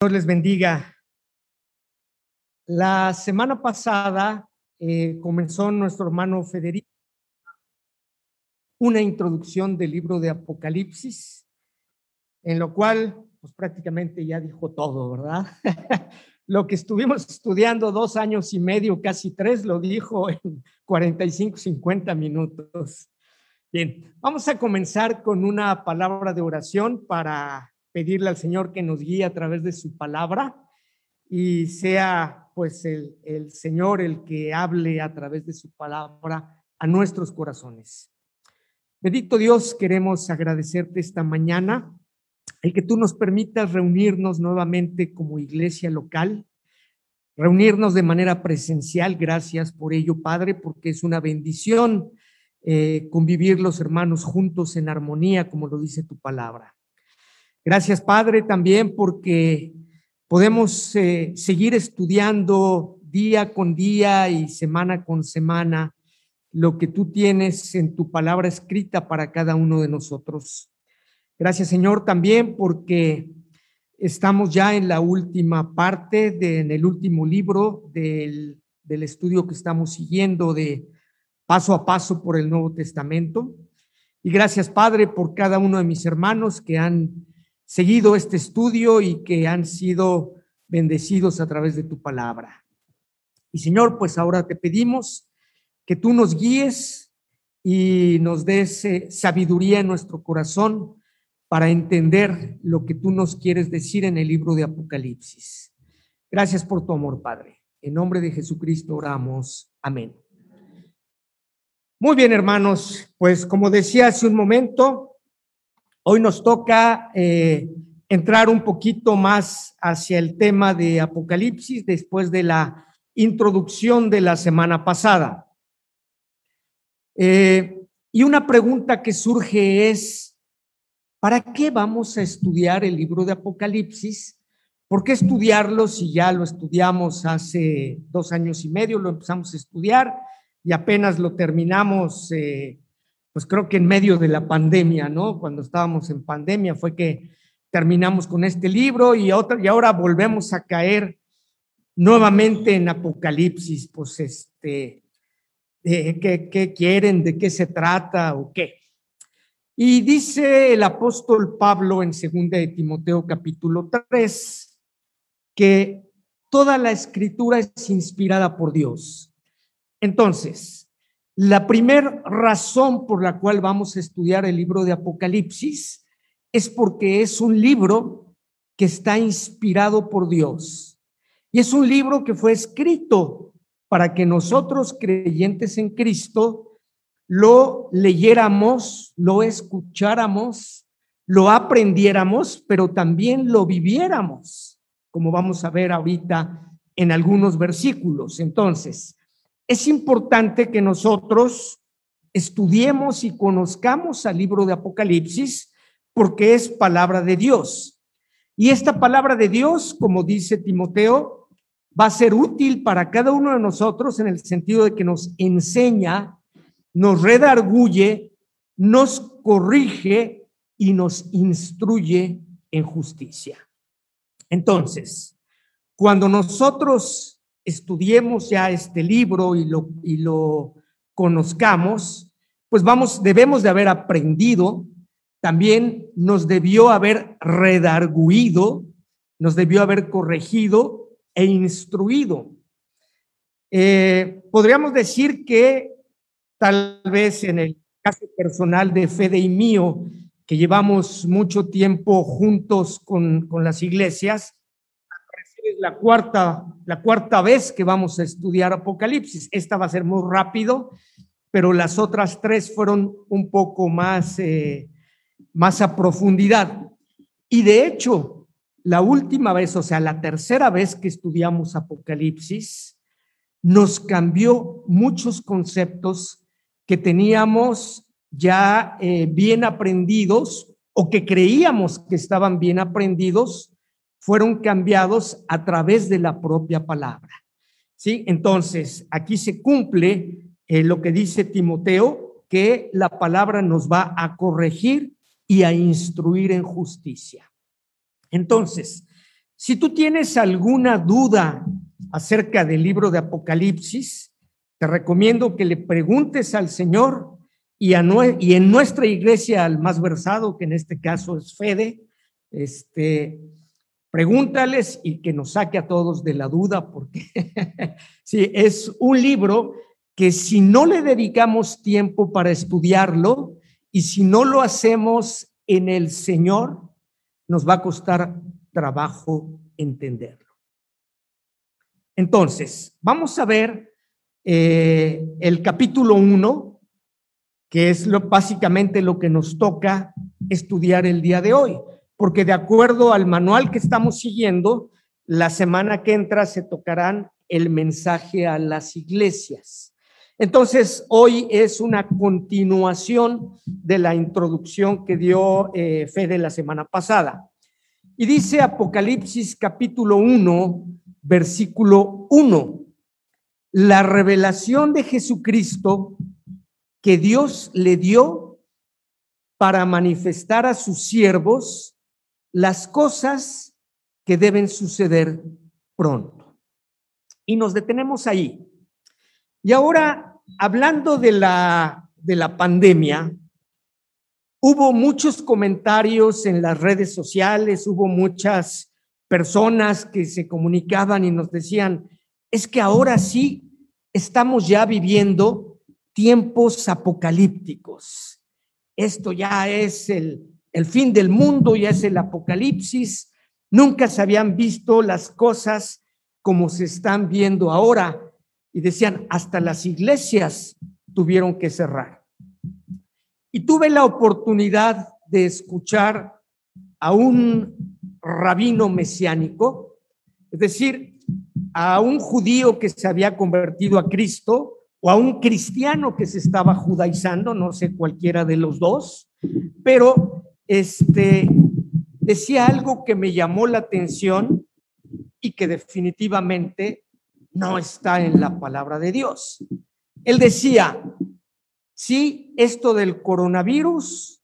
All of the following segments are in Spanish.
Dios les bendiga. La semana pasada eh, comenzó nuestro hermano Federico una introducción del libro de Apocalipsis, en lo cual pues prácticamente ya dijo todo, ¿verdad? lo que estuvimos estudiando dos años y medio, casi tres, lo dijo en 45, 50 minutos. Bien, vamos a comenzar con una palabra de oración para pedirle al Señor que nos guíe a través de su palabra y sea pues el, Señor el que hable a través de su palabra a nuestros corazones. Bendito Dios, queremos agradecerte esta mañana el que tú nos permitas reunirnos nuevamente como iglesia local, reunirnos de manera presencial. Gracias por ello, Padre, porque es una bendición eh, convivir los hermanos juntos en armonía, como lo dice tu palabra. Gracias, Padre, también porque podemos eh, seguir estudiando día con día y semana con semana lo que tú tienes en tu palabra escrita para cada uno de nosotros. Gracias, Señor, también porque estamos ya en la última parte, de, en el último libro del, del estudio que estamos siguiendo de paso a paso por el Nuevo Testamento. Y gracias, Padre, por cada uno de mis hermanos que han seguido este estudio y que han sido bendecidos a través de tu palabra. Y Señor, pues ahora te pedimos que tú nos guíes y nos des eh, sabiduría en nuestro corazón para entender lo que tú nos quieres decir en el libro de Apocalipsis. Gracias por tu amor, Padre. En nombre de Jesucristo oramos. Amén. Muy bien, hermanos, pues como decía hace un momento, Hoy nos toca eh, entrar un poquito más hacia el tema de Apocalipsis después de la introducción de la semana pasada. Eh, y una pregunta que surge es, ¿para qué vamos a estudiar el libro de Apocalipsis? ¿Por qué estudiarlo si ya lo estudiamos hace dos años y medio, lo empezamos a estudiar y apenas lo terminamos eh, pues creo que en medio de la pandemia, ¿no? Cuando estábamos en pandemia fue que terminamos con este libro y, otra, y ahora volvemos a caer nuevamente en Apocalipsis, pues este, ¿qué, ¿qué quieren? ¿De qué se trata o qué? Y dice el apóstol Pablo en 2 de Timoteo capítulo 3 que toda la escritura es inspirada por Dios. Entonces, la primera razón por la cual vamos a estudiar el libro de Apocalipsis es porque es un libro que está inspirado por Dios. Y es un libro que fue escrito para que nosotros creyentes en Cristo lo leyéramos, lo escucháramos, lo aprendiéramos, pero también lo viviéramos, como vamos a ver ahorita en algunos versículos. Entonces, es importante que nosotros estudiemos y conozcamos al libro de Apocalipsis porque es palabra de Dios. Y esta palabra de Dios, como dice Timoteo, va a ser útil para cada uno de nosotros en el sentido de que nos enseña, nos redarguye, nos corrige y nos instruye en justicia. Entonces, cuando nosotros estudiemos ya este libro y lo, y lo conozcamos, pues vamos, debemos de haber aprendido, también nos debió haber redarguido, nos debió haber corregido e instruido. Eh, podríamos decir que tal vez en el caso personal de Fede y mío, que llevamos mucho tiempo juntos con, con las iglesias, la cuarta, la cuarta vez que vamos a estudiar Apocalipsis. Esta va a ser muy rápido, pero las otras tres fueron un poco más, eh, más a profundidad. Y de hecho, la última vez, o sea, la tercera vez que estudiamos Apocalipsis, nos cambió muchos conceptos que teníamos ya eh, bien aprendidos o que creíamos que estaban bien aprendidos fueron cambiados a través de la propia palabra. ¿Sí? Entonces, aquí se cumple eh, lo que dice Timoteo, que la palabra nos va a corregir y a instruir en justicia. Entonces, Si tú tienes alguna duda acerca del libro de Apocalipsis, te recomiendo que le preguntes al Señor y, y en nuestra iglesia al más versado, que en este caso es Fede, este, pregúntales y que nos saque a todos de la duda, porque sí, es un libro que si no le dedicamos tiempo para estudiarlo y si no lo hacemos en el Señor, nos va a costar trabajo entenderlo. Entonces, vamos a ver eh, el capítulo 1, que es lo, básicamente lo que nos toca estudiar el día de hoy porque de acuerdo al manual que estamos siguiendo, la semana que entra se tocarán el mensaje a las iglesias. Entonces, hoy es una continuación de la introducción que dio eh, Fede la semana pasada. Y dice Apocalipsis capítulo 1, versículo 1, la revelación de Jesucristo que Dios le dio para manifestar a sus siervos las cosas que deben suceder pronto. Y nos detenemos ahí. Y ahora, hablando de la, de la pandemia, hubo muchos comentarios en las redes sociales, hubo muchas personas que se comunicaban y nos decían, es que ahora sí estamos ya viviendo tiempos apocalípticos. Esto ya es el, el fin del mundo ya es el apocalipsis. Nunca se habían visto las cosas como se están viendo ahora. Y decían, hasta las iglesias tuvieron que cerrar. Y tuve la oportunidad de escuchar a un rabino mesiánico, es decir, a un judío que se había convertido a Cristo o a un cristiano que se estaba judaizando, no sé cualquiera de los dos, pero este, decía algo que me llamó la atención y que definitivamente no está en la palabra de Dios. Él decía, sí, esto del coronavirus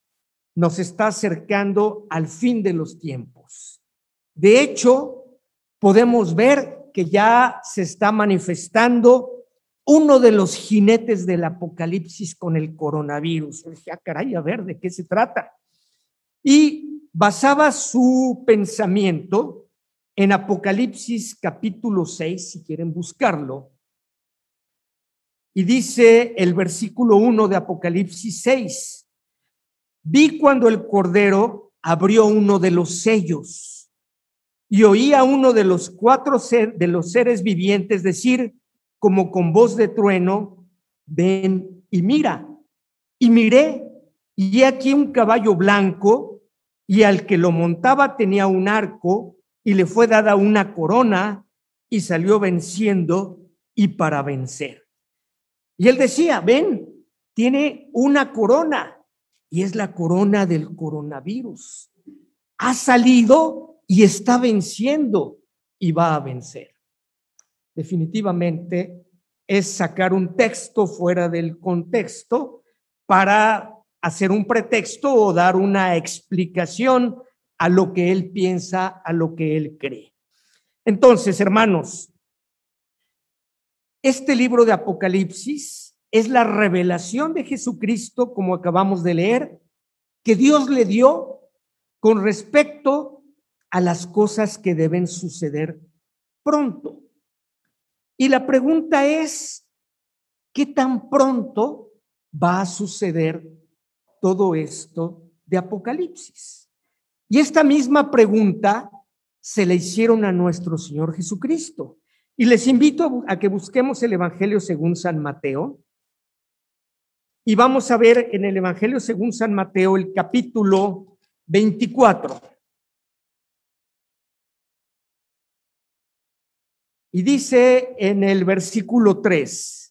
nos está acercando al fin de los tiempos. De hecho, podemos ver que ya se está manifestando uno de los jinetes del apocalipsis con el coronavirus. Ah, caray, a ver, ¿de qué se trata? Y basaba su pensamiento en Apocalipsis capítulo 6, si quieren buscarlo. Y dice el versículo 1 de Apocalipsis 6, vi cuando el Cordero abrió uno de los sellos y oí a uno de los cuatro de los seres vivientes decir como con voz de trueno, ven y mira. Y miré y aquí un caballo blanco y al que lo montaba tenía un arco y le fue dada una corona y salió venciendo y para vencer. Y él decía, ven, tiene una corona y es la corona del coronavirus. Ha salido y está venciendo y va a vencer. Definitivamente es sacar un texto fuera del contexto para hacer un pretexto o dar una explicación a lo que él piensa, a lo que él cree. Entonces, hermanos, este libro de Apocalipsis es la revelación de Jesucristo, como acabamos de leer, que Dios le dio con respecto a las cosas que deben suceder pronto. Y la pregunta es, ¿qué tan pronto va a suceder todo esto de Apocalipsis? Y esta misma pregunta se le hicieron a nuestro Señor Jesucristo. Y les invito a que busquemos el Evangelio según San Mateo. Y vamos a ver en el Evangelio según San Mateo el capítulo 24. Y dice en el versículo 3,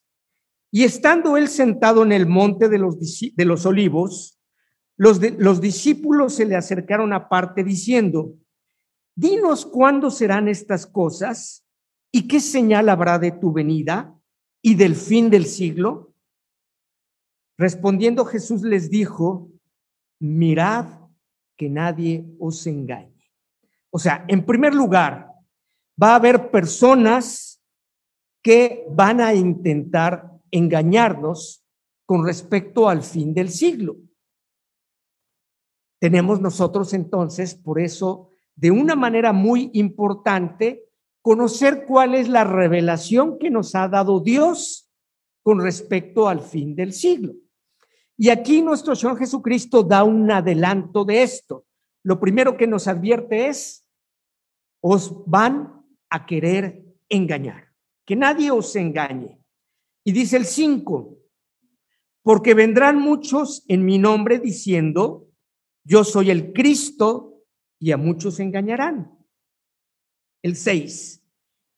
y estando él sentado en el monte de los, de los olivos, los, los discípulos se le acercaron aparte diciendo, dinos cuándo serán estas cosas y qué señal habrá de tu venida y del fin del siglo. Respondiendo Jesús les dijo, mirad que nadie os engañe. O sea, en primer lugar, va a haber personas que van a intentar engañarnos con respecto al fin del siglo. Tenemos nosotros entonces, por eso, de una manera muy importante, conocer cuál es la revelación que nos ha dado Dios con respecto al fin del siglo. Y aquí nuestro Señor Jesucristo da un adelanto de esto. Lo primero que nos advierte es, os van a querer engañar, que nadie os engañe. Y dice el 5, porque vendrán muchos en mi nombre diciendo, yo soy el Cristo, y a muchos engañarán. El 6,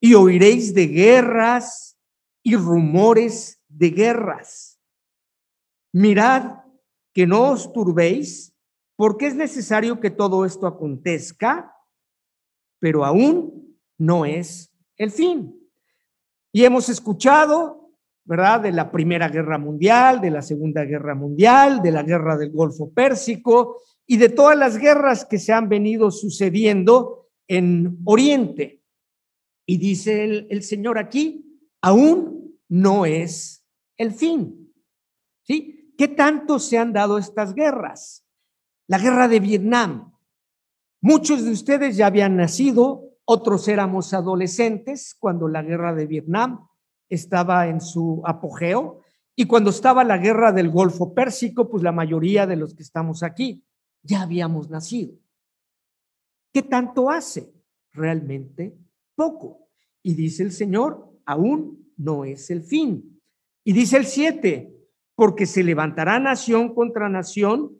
y oiréis de guerras y rumores de guerras. Mirad que no os turbéis, porque es necesario que todo esto acontezca, pero aún no es el fin. Y hemos escuchado, ¿verdad?, de la Primera Guerra Mundial, de la Segunda Guerra Mundial, de la Guerra del Golfo Pérsico y de todas las guerras que se han venido sucediendo en Oriente. Y dice el, Señor aquí, aún no es el fin. ¿Sí? ¿Qué tanto se han dado estas guerras? La guerra de Vietnam. Muchos de ustedes ya habían nacido, otros éramos adolescentes cuando la guerra de Vietnam estaba en su apogeo y cuando estaba la guerra del Golfo Pérsico, pues la mayoría de los que estamos aquí ya habíamos nacido. ¿Qué tanto hace? Realmente poco. Y dice el Señor, aún no es el fin. Y dice el 7, porque se levantará nación contra nación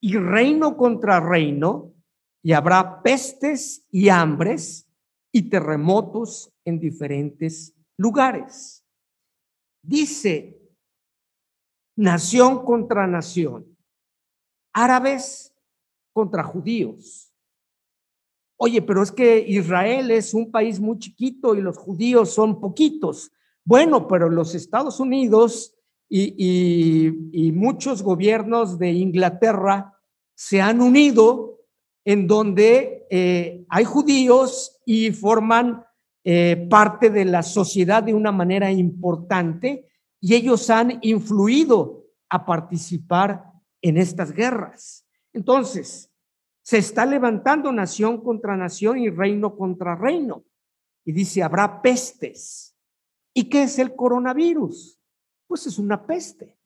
y reino contra reino, y habrá pestes y hambres y terremotos en diferentes lugares. Dice, nación contra nación, árabes contra judíos, Oye, pero es que Israel es un país muy chiquito y los judíos son poquitos. Bueno, pero los Estados Unidos y, muchos gobiernos de Inglaterra se han unido en donde eh, hay judíos y forman eh, parte de la sociedad de una manera importante y ellos han influido a participar en estas guerras. Entonces, se está levantando nación contra nación y reino contra reino. Y dice, habrá pestes. ¿Y qué es el coronavirus? Pues es una peste.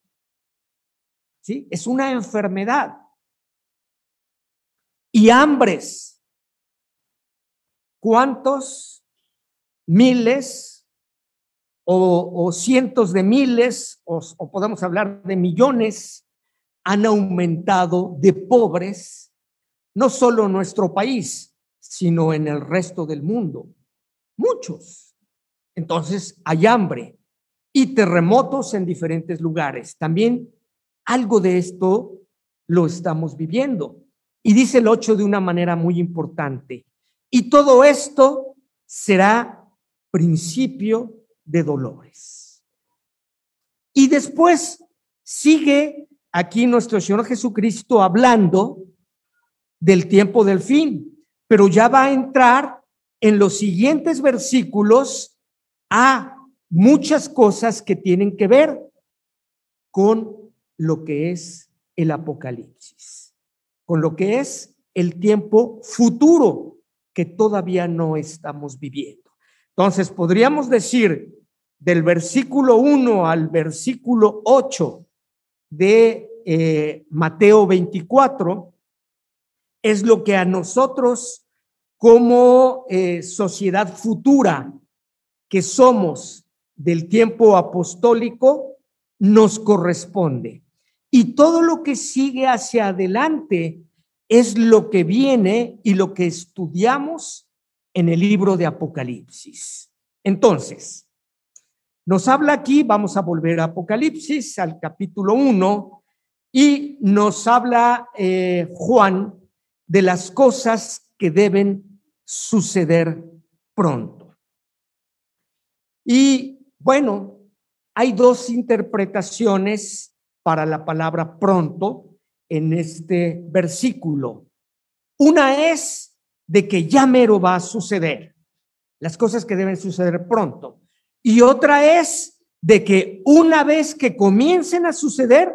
¿Sí? Es una enfermedad. Y hambres. ¿Cuántos miles o, cientos de miles, o podemos hablar de millones, han aumentado de pobres no solo en nuestro país, sino en el resto del mundo. Muchos. Entonces hay hambre y terremotos en diferentes lugares. También algo de esto lo estamos viviendo. Y dice el 8 de una manera muy importante. Y todo esto será principio de dolores. Y después sigue aquí nuestro Señor Jesucristo hablando del tiempo del fin, pero ya va a entrar en los siguientes versículos a muchas cosas que tienen que ver con lo que es el Apocalipsis, con lo que es el tiempo futuro que todavía no estamos viviendo. Entonces, podríamos decir del versículo 1 al versículo 8 de eh, Mateo 24, es lo que a nosotros como eh, sociedad futura que somos del tiempo apostólico nos corresponde. Y todo lo que sigue hacia adelante es lo que viene y lo que estudiamos en el libro de Apocalipsis. Entonces, nos habla aquí, vamos a volver a Apocalipsis, al capítulo 1, y nos habla eh, Juan de las cosas que deben suceder pronto. Y bueno, hay dos interpretaciones para la palabra pronto en este versículo. Una es de que ya mero va a suceder, las cosas que deben suceder pronto. Y otra es de que una vez que comiencen a suceder,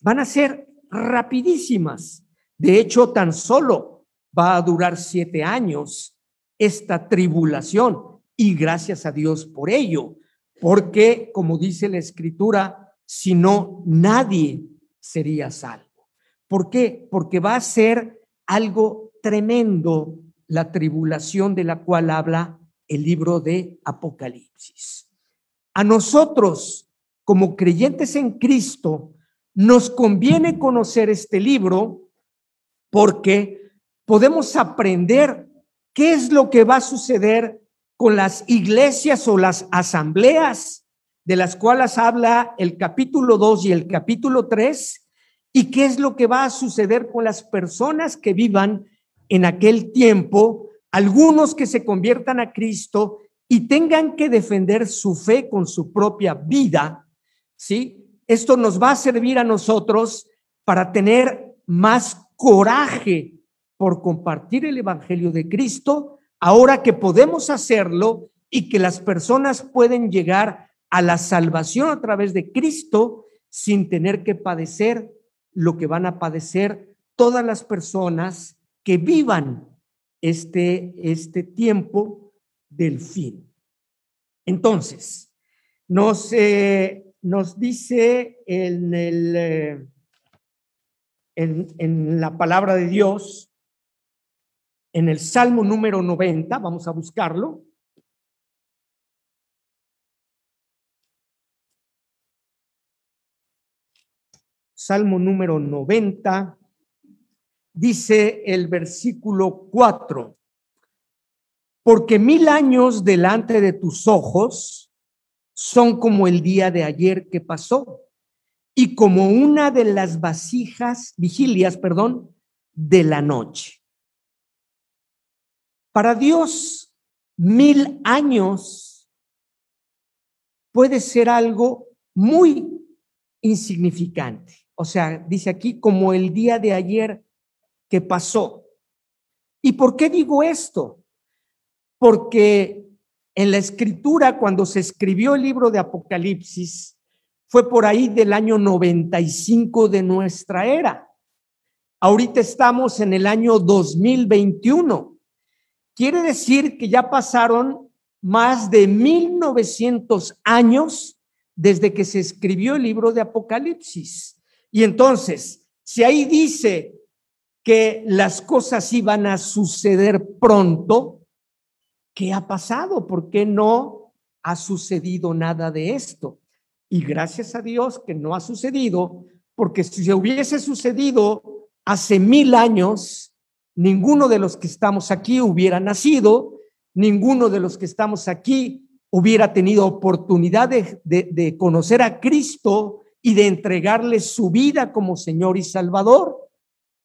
van a ser rapidísimas. De hecho, tan solo va a durar siete años esta tribulación y gracias a Dios por ello, porque como dice la escritura, si no, nadie sería salvo. ¿Por qué? Porque va a ser algo tremendo la tribulación de la cual habla el libro de Apocalipsis. A nosotros, como creyentes en Cristo, nos conviene conocer este libro porque podemos aprender qué es lo que va a suceder con las iglesias o las asambleas de las cuales habla el capítulo 2 y el capítulo 3 y qué es lo que va a suceder con las personas que vivan en aquel tiempo, algunos que se conviertan a Cristo y tengan que defender su fe con su propia vida, ¿sí? Esto nos va a servir a nosotros para tener más coraje por compartir el Evangelio de Cristo, ahora que podemos hacerlo y que las personas pueden llegar a la salvación a través de Cristo sin tener que padecer lo que van a padecer todas las personas que vivan este, este tiempo del fin. Entonces, nos, eh, nos dice en, el, eh, en, en la palabra de Dios, en el Salmo número 90, vamos a buscarlo, Salmo número 90, dice el versículo 4, porque mil años delante de tus ojos son como el día de ayer que pasó y como una de las vasijas, vigilias, perdón, de la noche. Para Dios, mil años puede ser algo muy insignificante. O sea, dice aquí como el día de ayer que pasó. ¿Y por qué digo esto? Porque en la escritura, cuando se escribió el libro de Apocalipsis, fue por ahí del año 95 de nuestra era. Ahorita estamos en el año 2021. Quiere decir que ya pasaron más de 1900 años desde que se escribió el libro de Apocalipsis. Y entonces, si ahí dice que las cosas iban a suceder pronto, ¿qué ha pasado? ¿Por qué no ha sucedido nada de esto? Y gracias a Dios que no ha sucedido, porque si hubiese sucedido hace mil años, ninguno de los que estamos aquí hubiera nacido, ninguno de los que estamos aquí hubiera tenido oportunidad de, de conocer a Cristo y de entregarle su vida como Señor y Salvador.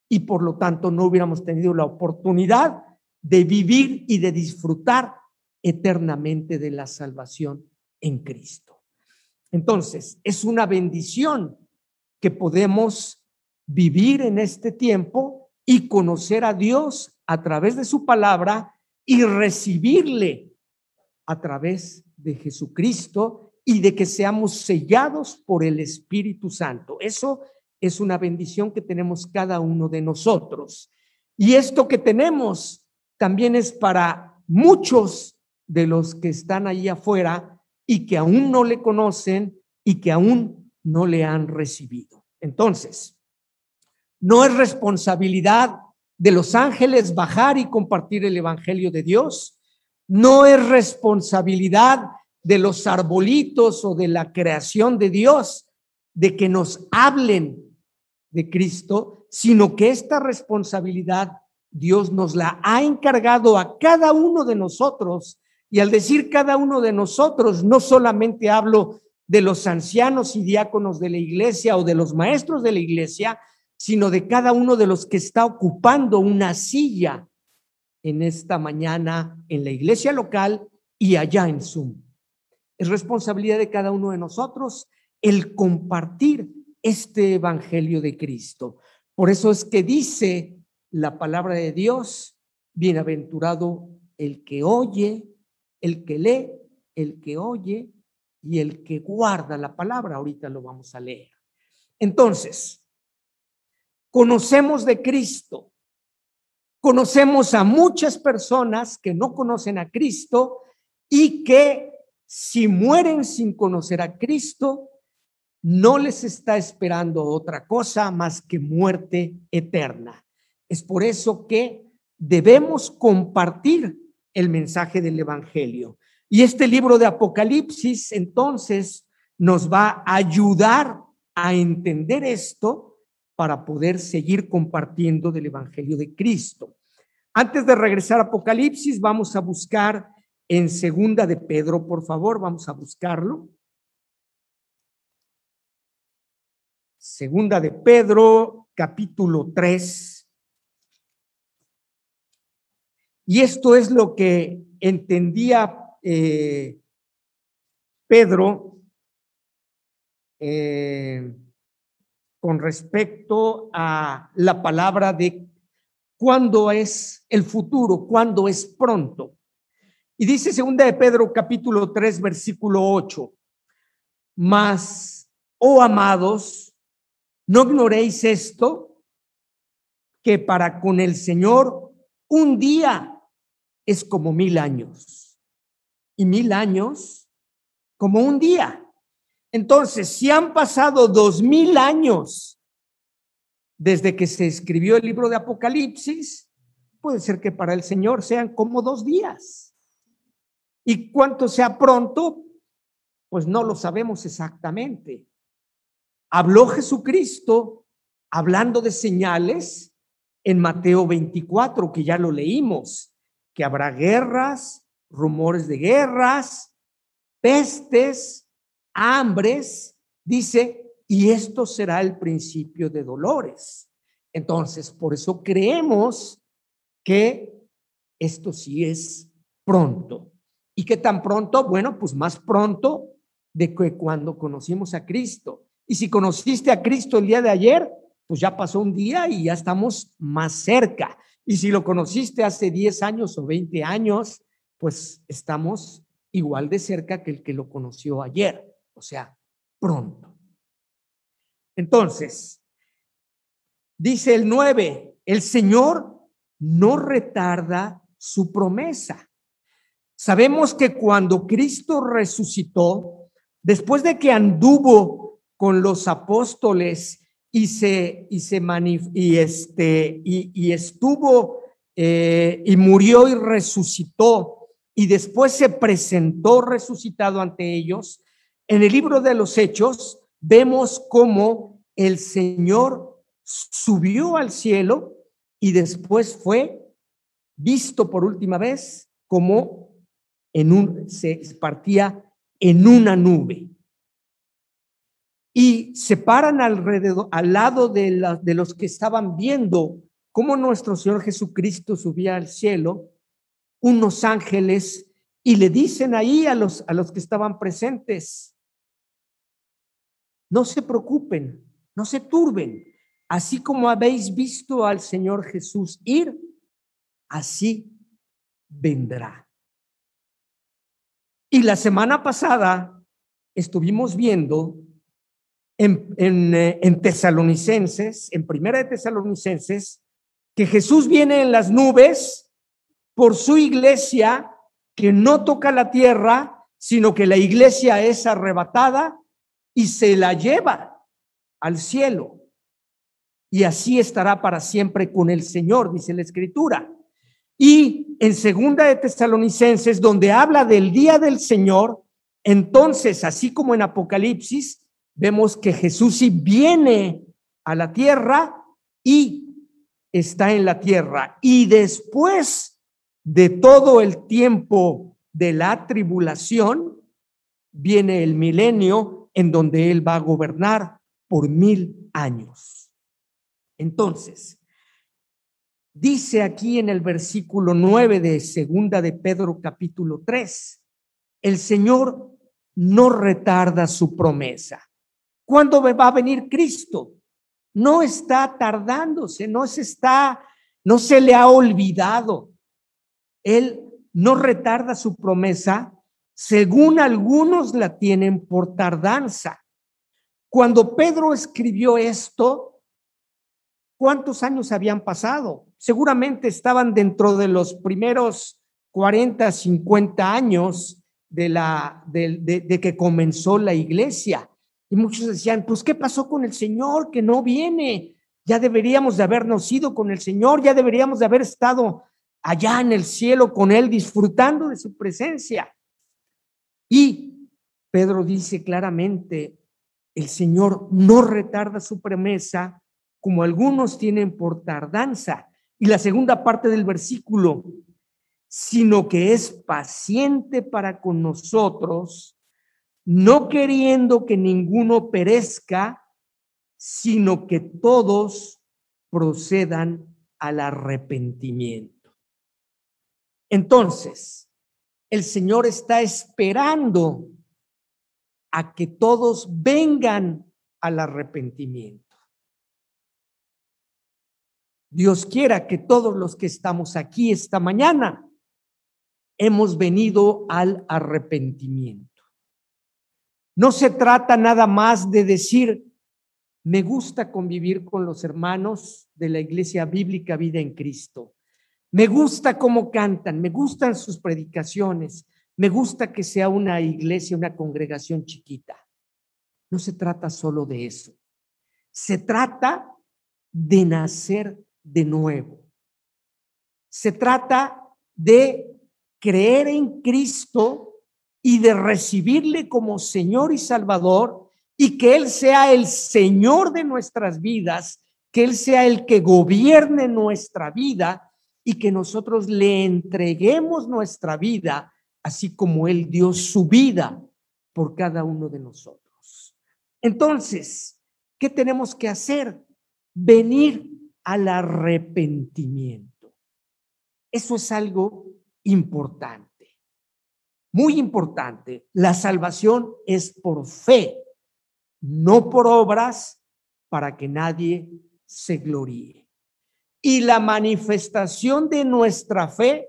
Y por lo tanto no hubiéramos tenido la oportunidad de vivir y de disfrutar eternamente de la salvación en Cristo. Entonces, es una bendición que podemos vivir en este tiempo y conocer a Dios a través de su palabra y recibirle a través de Jesucristo y de que seamos sellados por el Espíritu Santo. Eso es una bendición que tenemos cada uno de nosotros. Y esto que tenemos también es para muchos de los que están ahí afuera y que aún no le conocen y que aún no le han recibido. Entonces, no es responsabilidad de los ángeles bajar y compartir el Evangelio de Dios. No es responsabilidad de los arbolitos o de la creación de Dios, de que nos hablen de Cristo, sino que esta responsabilidad Dios nos la ha encargado a cada uno de nosotros. Y al decir cada uno de nosotros, no solamente hablo de los ancianos y diáconos de la iglesia o de los maestros de la iglesia, sino de cada uno de los que está ocupando una silla en esta mañana en la iglesia local y allá en Zoom. Es responsabilidad de cada uno de nosotros el compartir este Evangelio de Cristo. Por eso es que dice la palabra de Dios bienaventurado el que oye, el que lee, el que oye y el que guarda la palabra. Ahorita lo vamos a leer. Entonces, conocemos de Cristo, conocemos a muchas personas que no conocen a Cristo y que si mueren sin conocer a Cristo, no les está esperando otra cosa más que muerte eterna. Es por eso que debemos compartir el mensaje del Evangelio. Y este libro de Apocalipsis entonces nos va a ayudar a entender esto para poder seguir compartiendo del Evangelio de Cristo. Antes de regresar a Apocalipsis, vamos a buscar en segunda de Pedro, por favor, vamos a buscarlo. Segunda de Pedro, capítulo 3. Y esto es lo que entendía eh, Pedro eh, con respecto a la palabra de cuándo es el futuro, cuándo es pronto. Y dice segunda de Pedro capítulo 3 versículo 8, mas, oh amados, no ignoréis esto, que para con el Señor un día es como mil años y mil años como un día. Entonces, si han pasado dos mil años desde que se escribió el libro de Apocalipsis, puede ser que para el Señor sean como dos días. Y cuánto sea pronto, pues no lo sabemos exactamente. Habló Jesucristo hablando de señales en Mateo 24, que ya lo leímos que habrá guerras, rumores de guerras, pestes, hambres, dice, y esto será el principio de dolores. Entonces, por eso creemos que esto sí es pronto. ¿Y qué tan pronto? Bueno, pues más pronto de que cuando conocimos a Cristo. Y si conociste a Cristo el día de ayer, pues ya pasó un día y ya estamos más cerca. Y si lo conociste hace 10 años o 20 años, pues estamos igual de cerca que el que lo conoció ayer, o sea, pronto. Entonces, dice el 9, el Señor no retarda su promesa. Sabemos que cuando Cristo resucitó, después de que anduvo con los apóstoles y se, y se y este, y, y estuvo eh, y murió y resucitó y después se presentó resucitado ante ellos, en el libro de los Hechos vemos cómo el Señor subió al cielo y después fue visto por última vez como en un, se partía en una nube y se paran alrededor, al lado de, de los que estaban viendo cómo nuestro Señor Jesucristo subía al cielo, unos ángeles, y le dicen ahí a los, a los que estaban presentes, no se preocupen, no se turben, así como habéis visto al Señor Jesús ir, así vendrá. Y la semana pasada estuvimos viendo eh, en, Tesalonicenses, en Primera de Tesalonicenses, que Jesús viene en las nubes por su iglesia que no toca la tierra, sino que la iglesia es arrebatada y se la lleva al cielo. Y así estará para siempre con el Señor, dice la Escritura. Y en Segunda de Tesalonicenses, donde habla del día del Señor, entonces, así como en Apocalipsis, vemos que Jesús sí viene a la tierra y está en la tierra. Y después de todo el tiempo de la tribulación, viene el milenio en donde Él va a gobernar por mil años. Entonces, dice aquí en el versículo 9 de segunda de Pedro capítulo 3, el Señor no retarda su promesa ¿Cuándo va a venir Cristo? No está tardándose, no se está, no se le ha olvidado. Él no retarda su promesa, según algunos la tienen por tardanza. Cuando Pedro escribió esto, ¿cuántos años habían pasado? Seguramente estaban dentro de los primeros 40, 50 años de, la, de, que comenzó la iglesia. Y muchos decían, pues, ¿qué pasó con el Señor que no viene? Ya deberíamos de habernos ido con el Señor, ya deberíamos de haber estado allá en el cielo con Él, disfrutando de su presencia. Y Pedro dice claramente, el Señor no retarda su promesa como algunos tienen por tardanza. Y la segunda parte del versículo, sino que es paciente para con nosotros, no queriendo que ninguno perezca, sino que todos procedan al arrepentimiento. Entonces, el Señor está esperando a que todos vengan al arrepentimiento. Dios quiera que todos los que estamos aquí esta mañana hemos venido al arrepentimiento. No se trata nada más de decir, me gusta convivir con los hermanos de la Iglesia Bíblica Vida en Cristo. Me gusta cómo cantan, me gustan sus predicaciones, me gusta que sea una iglesia, una congregación chiquita. No se trata solo de eso. Se trata de nacer de nuevo. Se trata de creer en Cristo y de recibirle como Señor y Salvador y que Él sea el Señor de nuestras vidas, que Él sea el que gobierne nuestra vida y que nosotros le entreguemos nuestra vida así como Él dio su vida por cada uno de nosotros. Entonces, ¿qué tenemos que hacer? Venir al arrepentimiento. Eso es algo importante, muy importante. La salvación es por fe, no por obras, para que nadie se gloríe. Y la manifestación de nuestra fe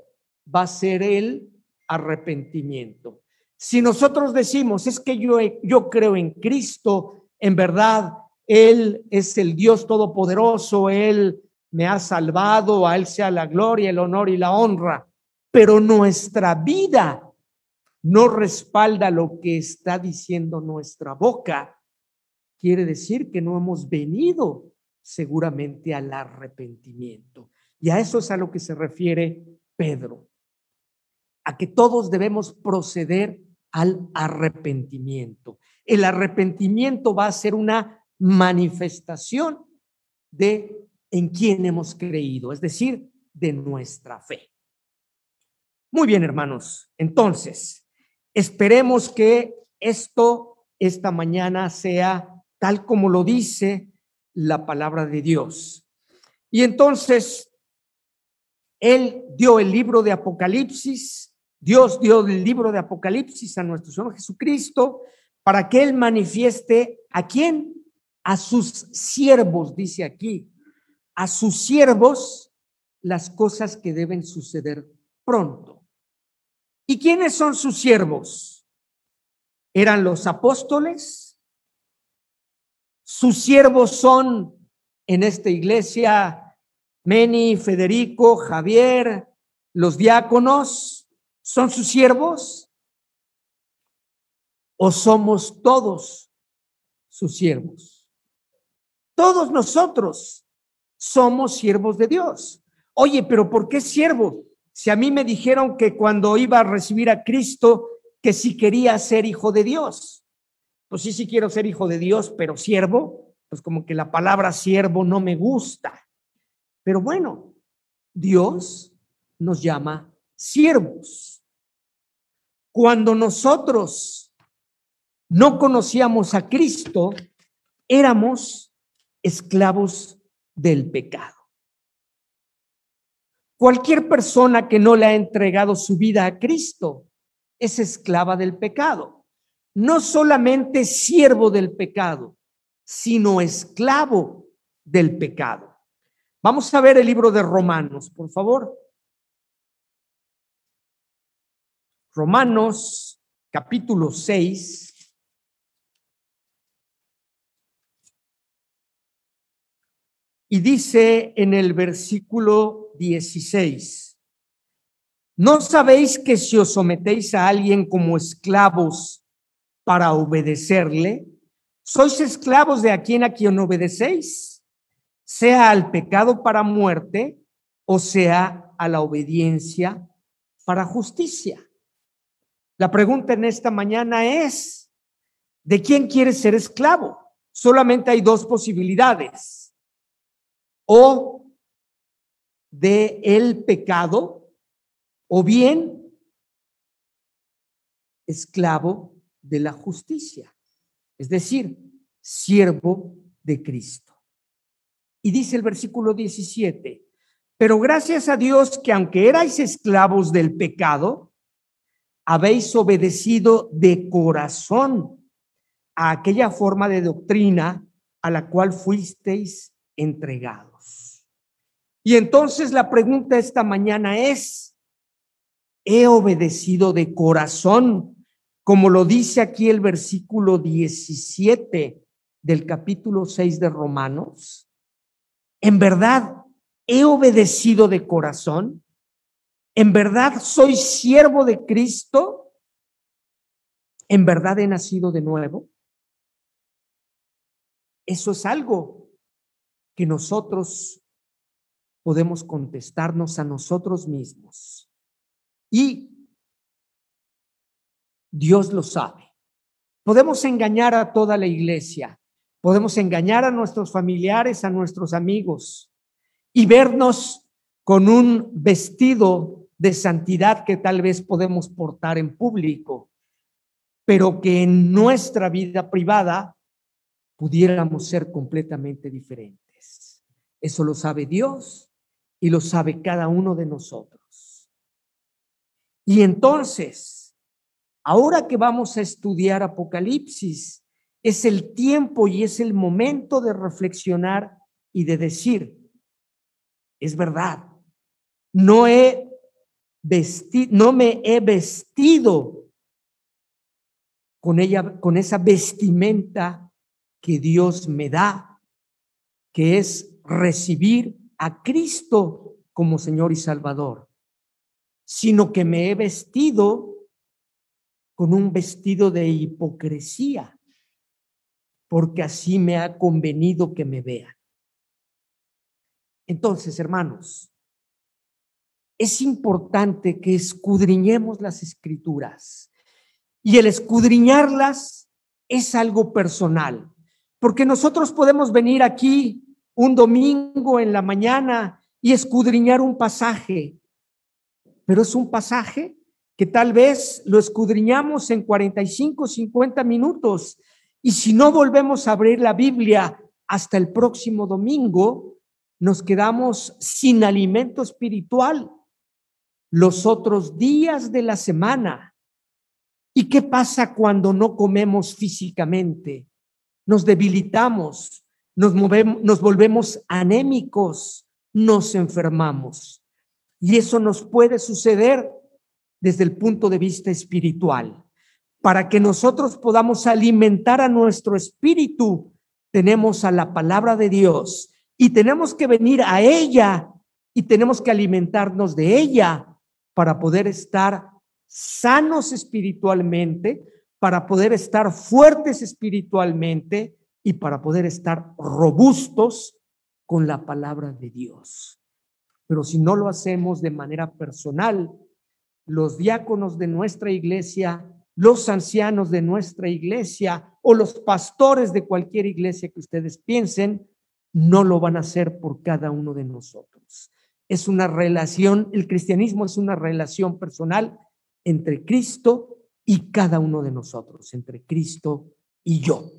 va a ser el arrepentimiento. Si nosotros decimos, es que yo, yo creo en Cristo, en verdad, Él es el Dios Todopoderoso, Él me ha salvado, a Él sea la gloria, el honor y la honra, pero nuestra vida no respalda lo que está diciendo nuestra boca, quiere decir que no hemos venido seguramente al arrepentimiento. Y a eso es a lo que se refiere Pedro a que todos debemos proceder al arrepentimiento. El arrepentimiento va a ser una manifestación de en quién hemos creído, es decir, de nuestra fe. Muy bien, hermanos. Entonces, esperemos que esto esta mañana sea tal como lo dice la palabra de Dios. Y entonces, Él dio el libro de Apocalipsis Dios dio el libro de Apocalipsis a nuestro Señor Jesucristo para que Él manifieste a quién? A sus siervos, dice aquí, a sus siervos las cosas que deben suceder pronto. ¿Y quiénes son sus siervos? ¿Eran los apóstoles? Sus siervos son en esta iglesia Meni, Federico, Javier, los diáconos, ¿Son sus siervos? ¿O somos todos sus siervos? Todos nosotros somos siervos de Dios. Oye, pero ¿por qué siervo? Si a mí me dijeron que cuando iba a recibir a Cristo, que si quería ser hijo de Dios. Pues sí, sí quiero ser hijo de Dios, pero siervo, pues como que la palabra siervo no me gusta. Pero bueno, Dios nos llama siervos. Cuando nosotros no conocíamos a Cristo, éramos esclavos del pecado. Cualquier persona que no le ha entregado su vida a Cristo es esclava del pecado. No solamente siervo del pecado, sino esclavo del pecado. Vamos a ver el libro de Romanos, por favor. Romanos capítulo 6. Y dice en el versículo 16, ¿no sabéis que si os sometéis a alguien como esclavos para obedecerle, sois esclavos de a quien a quien obedecéis, sea al pecado para muerte o sea a la obediencia para justicia? La pregunta en esta mañana es, ¿de quién quieres ser esclavo? Solamente hay dos posibilidades. O de el pecado, o bien esclavo de la justicia, es decir, siervo de Cristo. Y dice el versículo 17, pero gracias a Dios que aunque erais esclavos del pecado, habéis obedecido de corazón a aquella forma de doctrina a la cual fuisteis entregados. Y entonces la pregunta esta mañana es, ¿he obedecido de corazón, como lo dice aquí el versículo 17 del capítulo 6 de Romanos? ¿En verdad he obedecido de corazón? ¿En verdad soy siervo de Cristo? ¿En verdad he nacido de nuevo? Eso es algo que nosotros podemos contestarnos a nosotros mismos. Y Dios lo sabe. Podemos engañar a toda la iglesia, podemos engañar a nuestros familiares, a nuestros amigos y vernos con un vestido de santidad que tal vez podemos portar en público, pero que en nuestra vida privada pudiéramos ser completamente diferentes. Eso lo sabe Dios y lo sabe cada uno de nosotros. Y entonces, ahora que vamos a estudiar Apocalipsis, es el tiempo y es el momento de reflexionar y de decir, es verdad, no he no me he vestido con ella, con esa vestimenta que Dios me da, que es recibir a Cristo como Señor y Salvador, sino que me he vestido con un vestido de hipocresía, porque así me ha convenido que me vean. Entonces, hermanos, es importante que escudriñemos las escrituras. Y el escudriñarlas es algo personal, porque nosotros podemos venir aquí un domingo en la mañana y escudriñar un pasaje, pero es un pasaje que tal vez lo escudriñamos en 45, 50 minutos, y si no volvemos a abrir la Biblia hasta el próximo domingo, nos quedamos sin alimento espiritual los otros días de la semana. ¿Y qué pasa cuando no comemos físicamente? Nos debilitamos, nos, movemos, nos volvemos anémicos, nos enfermamos. Y eso nos puede suceder desde el punto de vista espiritual. Para que nosotros podamos alimentar a nuestro espíritu, tenemos a la palabra de Dios y tenemos que venir a ella y tenemos que alimentarnos de ella para poder estar sanos espiritualmente, para poder estar fuertes espiritualmente y para poder estar robustos con la palabra de Dios. Pero si no lo hacemos de manera personal, los diáconos de nuestra iglesia, los ancianos de nuestra iglesia o los pastores de cualquier iglesia que ustedes piensen, no lo van a hacer por cada uno de nosotros es una relación, el cristianismo es una relación personal entre Cristo y cada uno de nosotros, entre Cristo y yo.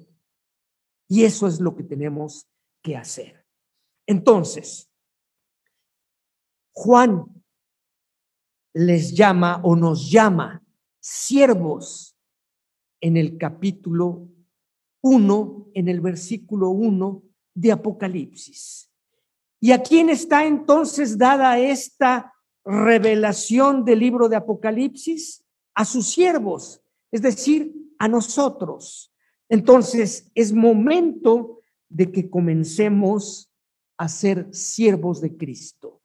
Y eso es lo que tenemos que hacer. Entonces, Juan les llama o nos llama siervos en el capítulo 1, en el versículo 1 de Apocalipsis. ¿Y a quién está entonces dada esta revelación del libro de Apocalipsis? a sus siervos, es decir, a nosotros. Entonces, es momento de que comencemos a ser siervos de Cristo,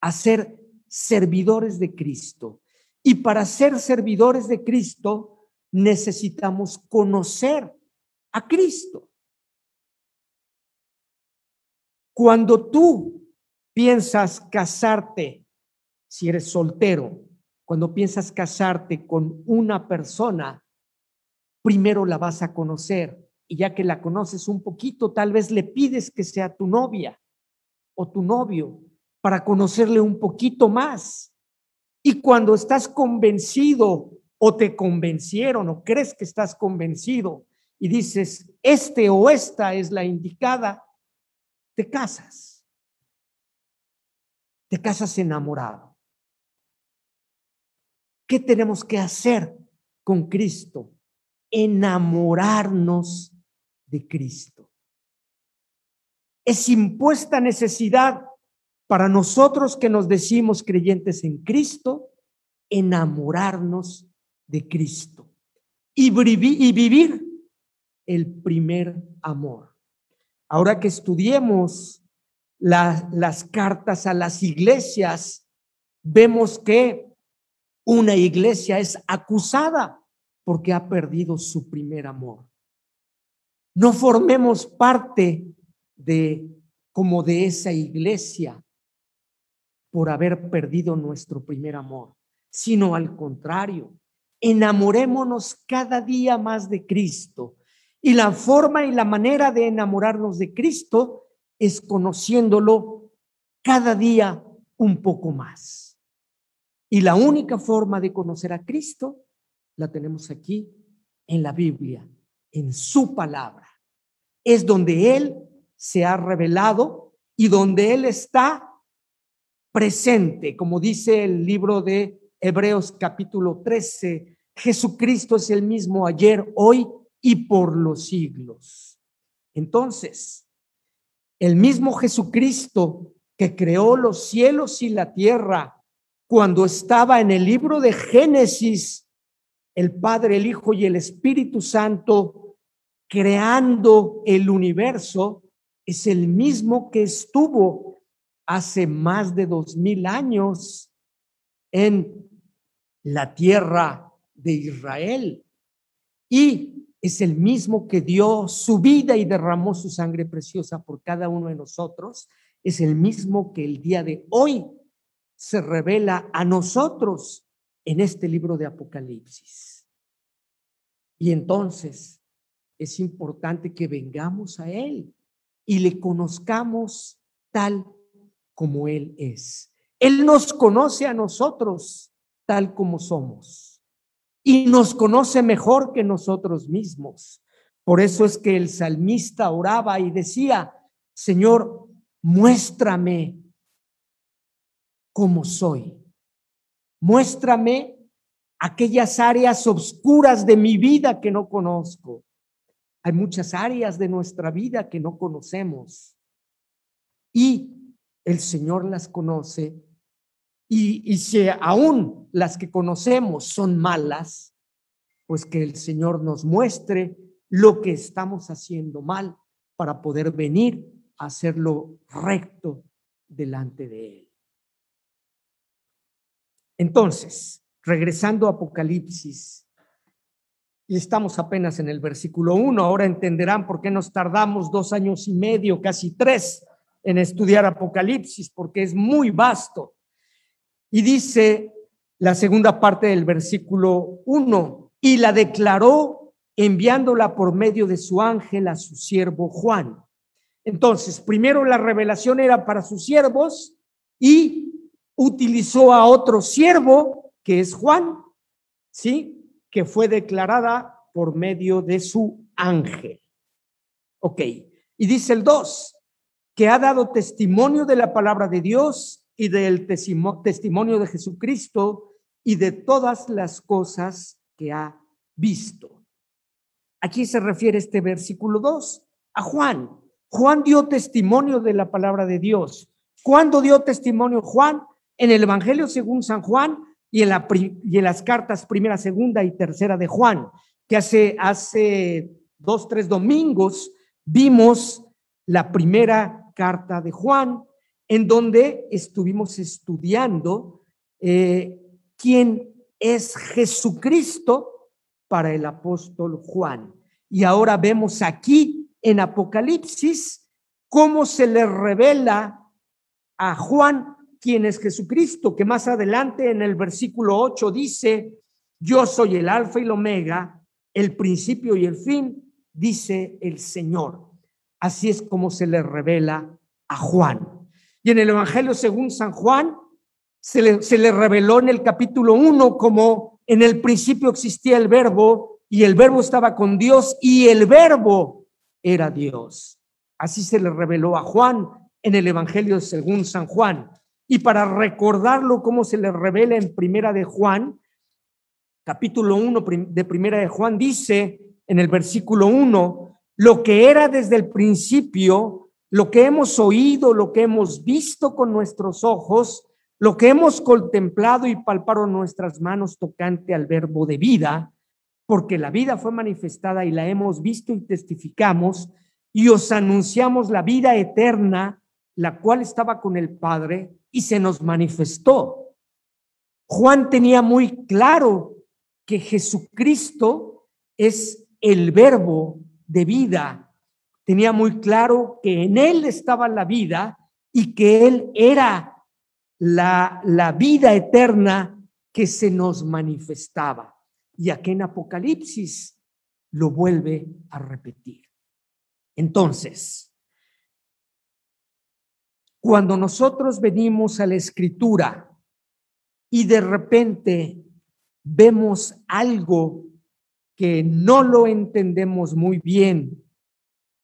a ser servidores de Cristo. Y para ser servidores de Cristo necesitamos conocer a Cristo. Cuando tú piensas casarte, si eres soltero, cuando piensas casarte con una persona, primero la vas a conocer y ya que la conoces un poquito, tal vez le pides que sea tu novia o tu novio para conocerle un poquito más. Y cuando estás convencido o te convencieron o crees que estás convencido y dices, este o esta es la indicada, te casas. Te casas enamorado. ¿Qué tenemos que hacer con Cristo? Enamorarnos de Cristo. Es impuesta necesidad para nosotros que nos decimos creyentes en Cristo, enamorarnos de Cristo y, vivir el primer amor. Ahora que estudiemos las cartas a las iglesias, vemos que una iglesia es acusada porque ha perdido su primer amor. No formemos parte de como de esa iglesia por haber perdido nuestro primer amor, sino al contrario, enamorémonos cada día más de Cristo y la forma y la manera de enamorarnos de Cristo es conociéndolo cada día un poco más. Y la única forma de conocer a Cristo la tenemos aquí en la Biblia, en su palabra. Es donde Él se ha revelado y donde Él está presente, como dice el libro de Hebreos capítulo 13, Jesucristo es el mismo ayer, hoy y por los siglos. Entonces, el mismo Jesucristo que creó los cielos y la tierra, cuando estaba en el libro de Génesis, el Padre, el Hijo y el Espíritu Santo creando el universo, es el mismo que estuvo hace más de dos mil años en la tierra de Israel. Y es el mismo que dio su vida y derramó su sangre preciosa por cada uno de nosotros, es el mismo que el día de hoy se revela a nosotros en este libro de Apocalipsis. Y entonces es importante que vengamos a Él y le conozcamos tal como Él es. Él nos conoce a nosotros tal como somos y nos conoce mejor que nosotros mismos. Por eso es que el salmista oraba y decía, Señor, muéstrame cómo soy. Muéstrame aquellas áreas oscuras de mi vida que no conozco. Hay muchas áreas de nuestra vida que no conocemos. Y el Señor las conoce y, si aún las que conocemos son malas, pues que el Señor nos muestre lo que estamos haciendo mal para poder venir a hacerlo recto delante de Él. Entonces, regresando a Apocalipsis, y estamos apenas en el versículo 1, ahora entenderán por qué nos tardamos dos años y medio, casi tres, en estudiar Apocalipsis, porque es muy vasto. Y dice la segunda parte del versículo 1, y la declaró enviándola por medio de su ángel a su siervo Juan. Entonces, primero la revelación era para sus siervos y utilizó a otro siervo, que es Juan, ¿sí? Que fue declarada por medio de su ángel. Ok, y dice el 2, que ha dado testimonio de la palabra de Dios y del testimonio de Jesucristo y de todas las cosas que ha visto. Aquí se refiere este versículo 2 a Juan. Juan dio testimonio de la palabra de Dios. ¿Cuándo dio testimonio Juan? En el Evangelio según San Juan y en, las cartas primera, segunda y tercera de Juan, que hace, hace dos, tres domingos vimos la primera carta de Juan, en donde estuvimos estudiando eh, quién es Jesucristo para el apóstol Juan. Y ahora vemos aquí en Apocalipsis cómo se le revela a Juan quién es Jesucristo, que más adelante en el versículo 8 dice, yo soy el alfa y el omega, el principio y el fin, dice el Señor. Así es como se le revela a Juan. Y en el Evangelio según San Juan, se le, se le reveló en el capítulo 1 como en el principio existía el verbo y el verbo estaba con Dios y el verbo era Dios. Así se le reveló a Juan en el Evangelio según San Juan. Y para recordarlo cómo se le revela en Primera de Juan, capítulo 1 de Primera de Juan dice en el versículo 1, lo que era desde el principio, lo que hemos oído, lo que hemos visto con nuestros ojos, lo que hemos contemplado y palpado nuestras manos tocante al verbo de vida, porque la vida fue manifestada y la hemos visto y testificamos, y os anunciamos la vida eterna, la cual estaba con el Padre y se nos manifestó. Juan tenía muy claro que Jesucristo es el verbo de vida. Tenía muy claro que en él estaba la vida y que él era la, la vida eterna que se nos manifestaba. Y aquí en Apocalipsis lo vuelve a repetir. Entonces, cuando nosotros venimos a la escritura y de repente vemos algo que no lo entendemos muy bien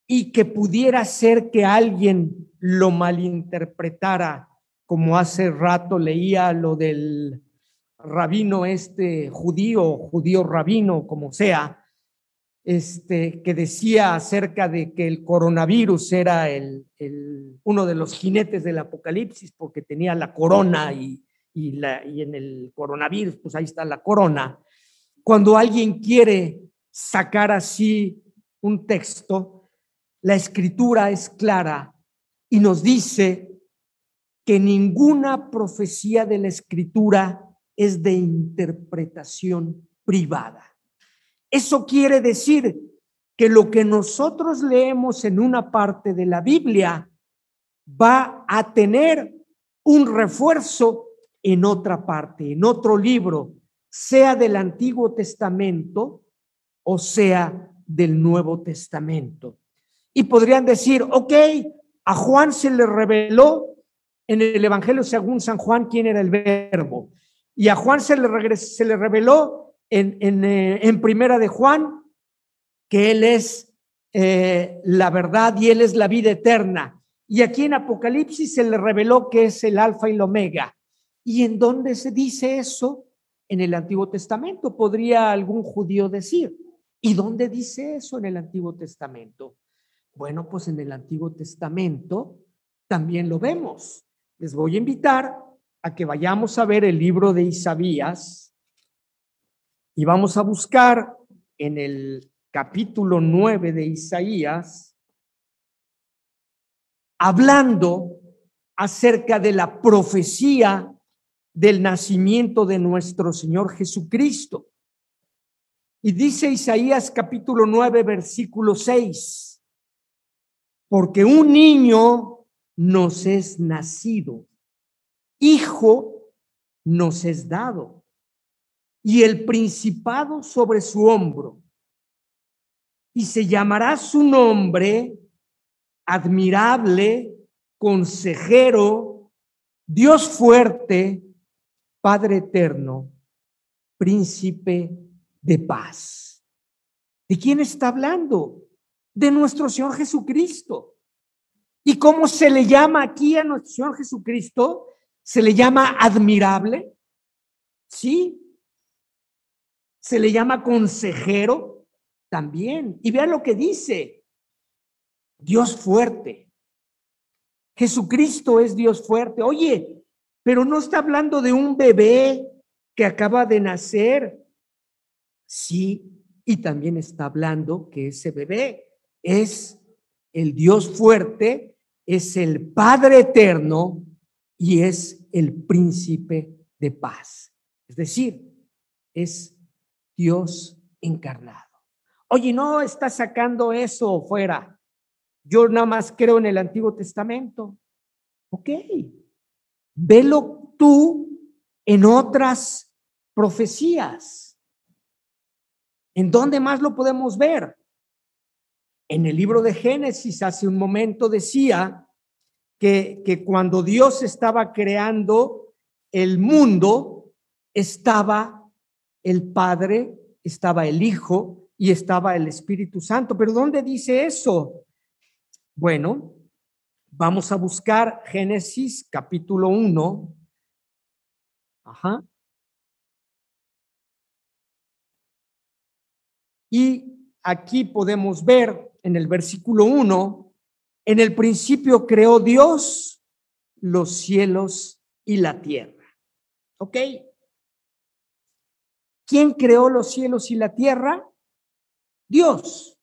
y que pudiera ser que alguien lo malinterpretara, como hace rato leía lo del rabino este judío, judío rabino, como sea, este, que decía acerca de que el coronavirus era el, uno de los jinetes del apocalipsis porque tenía la corona y, y, la, y en el coronavirus, pues ahí está la corona. Cuando alguien quiere sacar así un texto, la escritura es clara y nos dice que ninguna profecía de la escritura es de interpretación privada. Eso quiere decir que lo que nosotros leemos en una parte de la Biblia va a tener un refuerzo en otra parte, en otro libro, sea del Antiguo Testamento o sea del Nuevo Testamento. Y podrían decir, ok, a Juan se le reveló en el Evangelio según San Juan quién era el verbo. Y a Juan se le, se le reveló en, en, eh, en, Primera de Juan que Él es eh, la verdad y Él es la vida eterna. Y aquí en Apocalipsis se le reveló que es el alfa y el omega. ¿Y en dónde se dice eso? En el Antiguo Testamento, podría algún judío decir. ¿Y dónde dice eso en el Antiguo Testamento? Bueno, pues en el Antiguo Testamento también lo vemos. Les voy a invitar a que vayamos a ver el libro de Isaías y vamos a buscar en el capítulo 9 de Isaías, hablando acerca de la profecía del nacimiento de nuestro Señor Jesucristo. Y dice Isaías capítulo 9, versículo 6, porque un niño nos es nacido hijo nos es dado y el principado sobre su hombro. Y se llamará su nombre admirable, consejero, Dios fuerte, Padre eterno, príncipe de paz. ¿De quién está hablando? De nuestro Señor Jesucristo. ¿Y cómo se le llama aquí a nuestro Señor Jesucristo? Se le llama admirable, sí. Se le llama consejero también. Y vean lo que dice. Dios fuerte. Jesucristo es Dios fuerte. Oye, pero no está hablando de un bebé que acaba de nacer. Sí, y también está hablando que ese bebé es el Dios fuerte, es el Padre eterno y es el príncipe de paz. Es decir, es Dios encarnado. Oye, no está sacando eso fuera. Yo nada más creo en el Antiguo Testamento. Ok, velo tú en otras profecías. ¿En dónde más lo podemos ver? En el libro de Génesis hace un momento decía que, que cuando Dios estaba creando el mundo, estaba el Padre, estaba el Hijo y estaba el Espíritu Santo. Pero ¿dónde dice eso? Bueno, vamos a buscar Génesis capítulo 1. Ajá. Y aquí podemos ver en el versículo 1, en el principio creó Dios los cielos y la tierra. ¿Ok? ¿Quién creó los cielos y la tierra? Dios.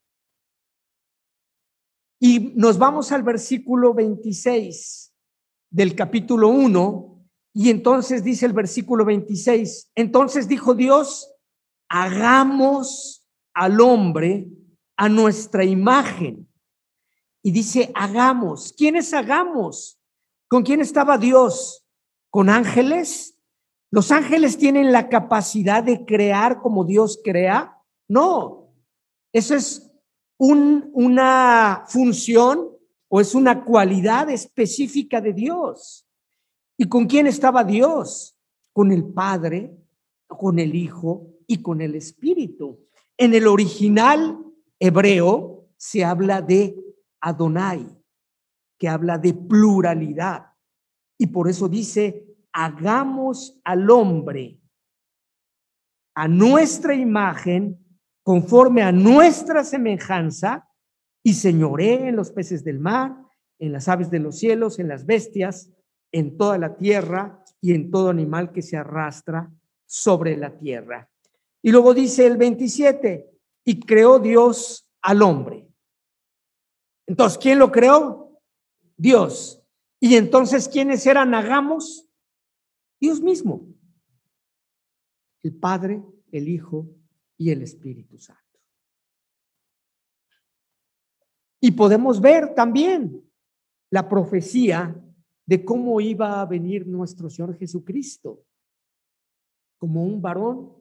Y nos vamos al versículo 26 del capítulo 1, y entonces dice el versículo 26, entonces dijo Dios, hagamos al hombre a nuestra imagen. Y dice, hagamos. ¿Quiénes hagamos? ¿Con quién estaba Dios? ¿Con ángeles? ¿Los ángeles tienen la capacidad de crear como Dios crea? No, eso es una función o es una cualidad específica de Dios. ¿Y con quién estaba Dios? Con el Padre, con el Hijo y con el Espíritu. En el original hebreo se habla de Adonai, que habla de pluralidad. Y por eso dice hagamos al hombre a nuestra imagen, conforme a nuestra semejanza, y señoré en los peces del mar, en las aves de los cielos, en las bestias, en toda la tierra y en todo animal que se arrastra sobre la tierra. Y luego dice el 27, y creó Dios al hombre. Entonces, ¿quién lo creó? Dios. Y entonces, ¿quiénes eran hagamos? Dios mismo, el Padre, el Hijo y el Espíritu Santo. Y podemos ver también la profecía de cómo iba a venir nuestro Señor Jesucristo, como un varón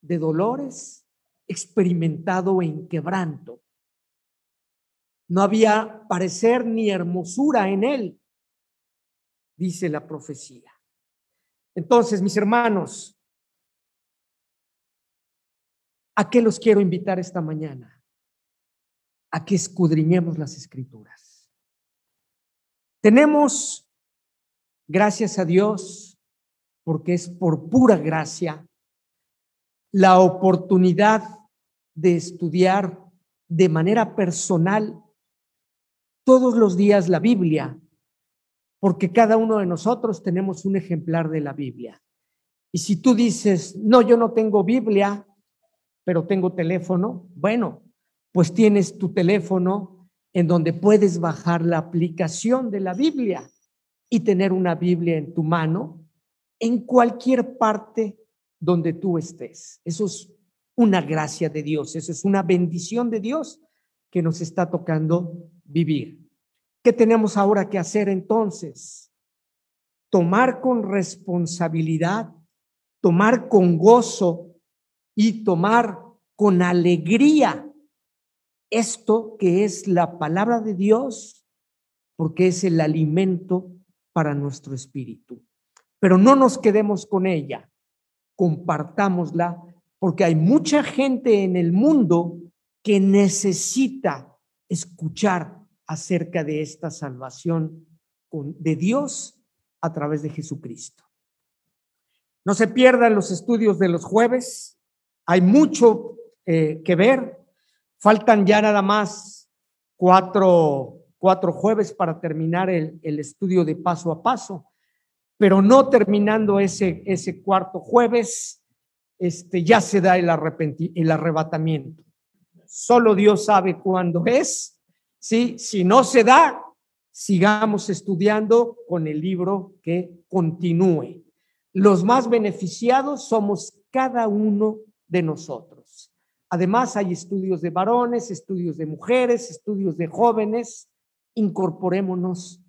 de dolores, experimentado en quebranto. No había parecer ni hermosura en él, dice la profecía. Entonces, mis hermanos, ¿a qué los quiero invitar esta mañana? A que escudriñemos las escrituras. Tenemos, gracias a Dios, porque es por pura gracia, la oportunidad de estudiar de manera personal todos los días la Biblia porque cada uno de nosotros tenemos un ejemplar de la Biblia. Y si tú dices, no, yo no tengo Biblia, pero tengo teléfono, bueno, pues tienes tu teléfono en donde puedes bajar la aplicación de la Biblia y tener una Biblia en tu mano en cualquier parte donde tú estés. Eso es una gracia de Dios, eso es una bendición de Dios que nos está tocando vivir. ¿Qué tenemos ahora que hacer entonces? Tomar con responsabilidad, tomar con gozo y tomar con alegría esto que es la palabra de Dios, porque es el alimento para nuestro espíritu. Pero no nos quedemos con ella, compartámosla, porque hay mucha gente en el mundo que necesita escuchar acerca de esta salvación de Dios a través de Jesucristo. No se pierdan los estudios de los jueves, hay mucho eh, que ver, faltan ya nada más cuatro, cuatro jueves para terminar el, el estudio de paso a paso, pero no terminando ese, ese cuarto jueves, este, ya se da el, el arrebatamiento. Solo Dios sabe cuándo es. ¿Sí? Si no se da, sigamos estudiando con el libro que continúe. Los más beneficiados somos cada uno de nosotros. Además, hay estudios de varones, estudios de mujeres, estudios de jóvenes. Incorporémonos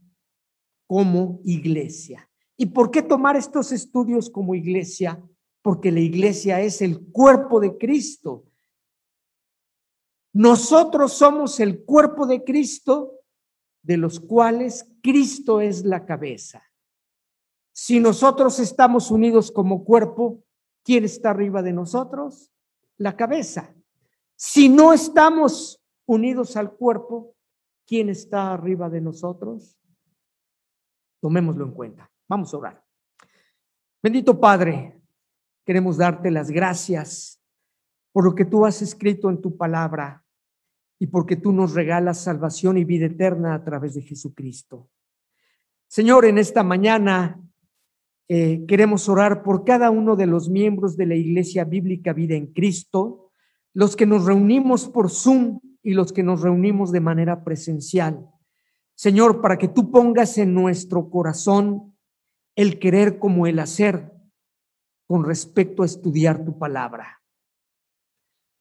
como iglesia. ¿Y por qué tomar estos estudios como iglesia? Porque la iglesia es el cuerpo de Cristo. Nosotros somos el cuerpo de Cristo, de los cuales Cristo es la cabeza. Si nosotros estamos unidos como cuerpo, ¿quién está arriba de nosotros? La cabeza. Si no estamos unidos al cuerpo, ¿quién está arriba de nosotros? Tomémoslo en cuenta. Vamos a orar. Bendito Padre, queremos darte las gracias por lo que tú has escrito en tu palabra y porque tú nos regalas salvación y vida eterna a través de Jesucristo. Señor, en esta mañana eh, queremos orar por cada uno de los miembros de la Iglesia Bíblica Vida en Cristo, los que nos reunimos por Zoom y los que nos reunimos de manera presencial. Señor, para que tú pongas en nuestro corazón el querer como el hacer con respecto a estudiar tu palabra.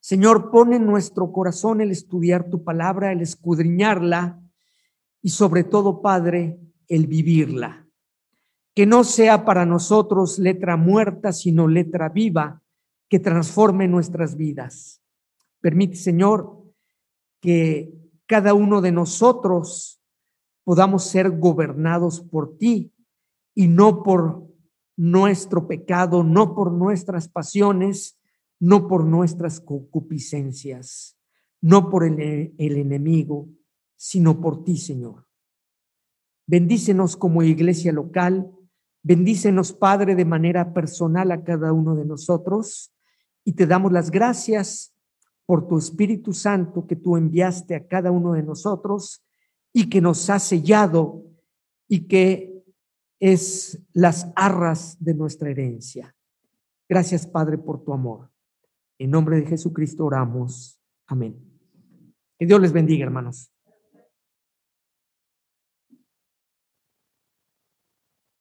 Señor, pone en nuestro corazón el estudiar tu palabra, el escudriñarla y sobre todo, Padre, el vivirla. Que no sea para nosotros letra muerta, sino letra viva que transforme nuestras vidas. Permite, Señor, que cada uno de nosotros podamos ser gobernados por ti y no por nuestro pecado, no por nuestras pasiones, no por nuestras concupiscencias, no por el, enemigo, sino por ti, Señor. Bendícenos como iglesia local, bendícenos, Padre, de manera personal a cada uno de nosotros y te damos las gracias por tu Espíritu Santo que tú enviaste a cada uno de nosotros y que nos ha sellado y que es las arras de nuestra herencia. Gracias, Padre, por tu amor. En nombre de Jesucristo oramos. Amén. Que Dios les bendiga, hermanos.